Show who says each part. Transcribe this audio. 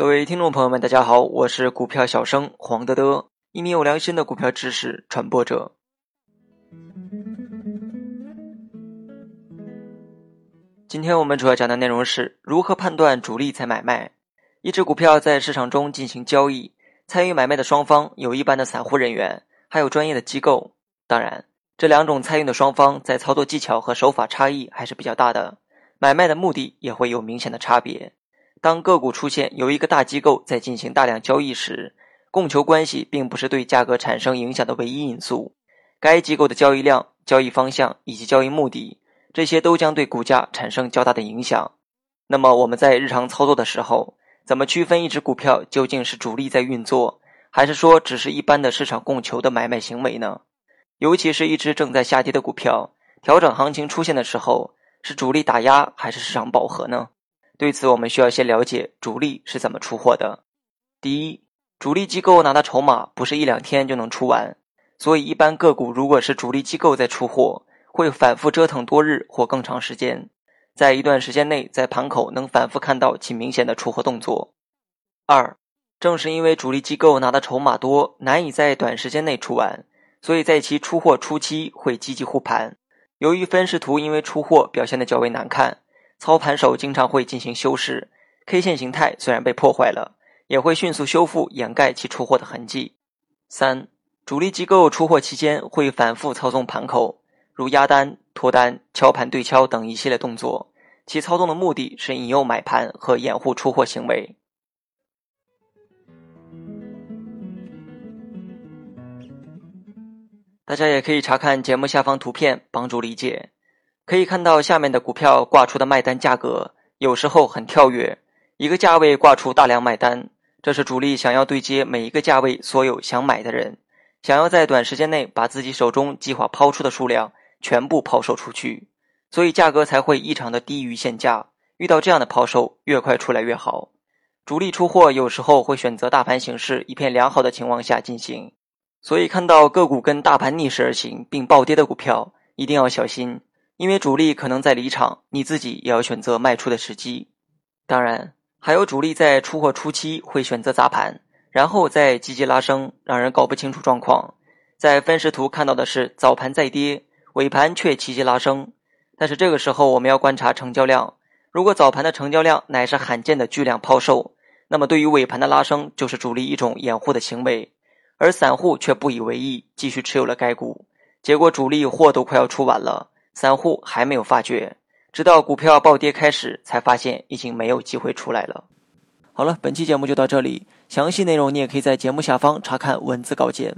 Speaker 1: 各位听众朋友们，大家好，我是股票小生黄德德，一名有良心的股票知识传播者。今天我们主要讲的内容是如何判断主力在买卖。一只股票在市场中进行交易，参与买卖的双方有一般的散户人员，还有专业的机构。当然，这两种参与的双方在操作技巧和手法差异还是比较大的，买卖的目的也会有明显的差别。当个股出现有一个大机构在进行大量交易时，供求关系并不是对价格产生影响的唯一因素。该机构的交易量、交易方向以及交易目的，这些都将对股价产生较大的影响。那么我们在日常操作的时候，怎么区分一只股票究竟是主力在运作，还是说只是一般的市场供求的买卖行为呢？尤其是一只正在下跌的股票，调整行情出现的时候，是主力打压还是市场饱和呢？对此，我们需要先了解主力是怎么出货的。第一，主力机构拿的筹码不是一两天就能出完，所以一般个股如果是主力机构在出货，会反复折腾多日或更长时间。在一段时间内，在盘口能反复看到其明显的出货动作。二，正是因为主力机构拿的筹码多，难以在短时间内出完，所以在其出货初期会积极护盘。由于分时图因为出货表现的较为难看，操盘手经常会进行修饰，K 线形态虽然被破坏了，也会迅速修复掩盖其出货的痕迹。三，主力机构出货期间会反复操纵盘口，如压单、脱单、敲盘对敲等一系列动作。其操纵的目的是引诱买盘和掩护出货行为。大家也可以查看节目下方图片，帮助理解。可以看到下面的股票挂出的卖单价格，有时候很跳跃，一个价位挂出大量卖单，这是主力想要对接每一个价位所有想买的人，想要在短时间内把自己手中计划抛出的数量全部抛售出去。所以价格才会异常的低于现价。遇到这样的抛售，越快出来越好。主力出货有时候会选择大盘形势一片良好的情况下进行，所以看到个股跟大盘逆势而行并暴跌的股票，一定要小心，因为主力可能在离场，你自己也要选择卖出的时机。当然，还有主力在出货初期会选择砸盘，然后再积极拉升，让人搞不清楚状况。在分时图看到的是早盘在跌，尾盘却积极拉升。但是这个时候我们要观察成交量，如果早盘的成交量乃是罕见的巨量抛售，那么对于尾盘的拉升就是主力一种掩护的行为，而散户却不以为意，继续持有了该股，结果主力货都快要出完了，散户还没有发觉，直到股票暴跌开始才发现已经没有机会出来了。好了，本期节目就到这里，详细内容你也可以在节目下方查看文字稿件。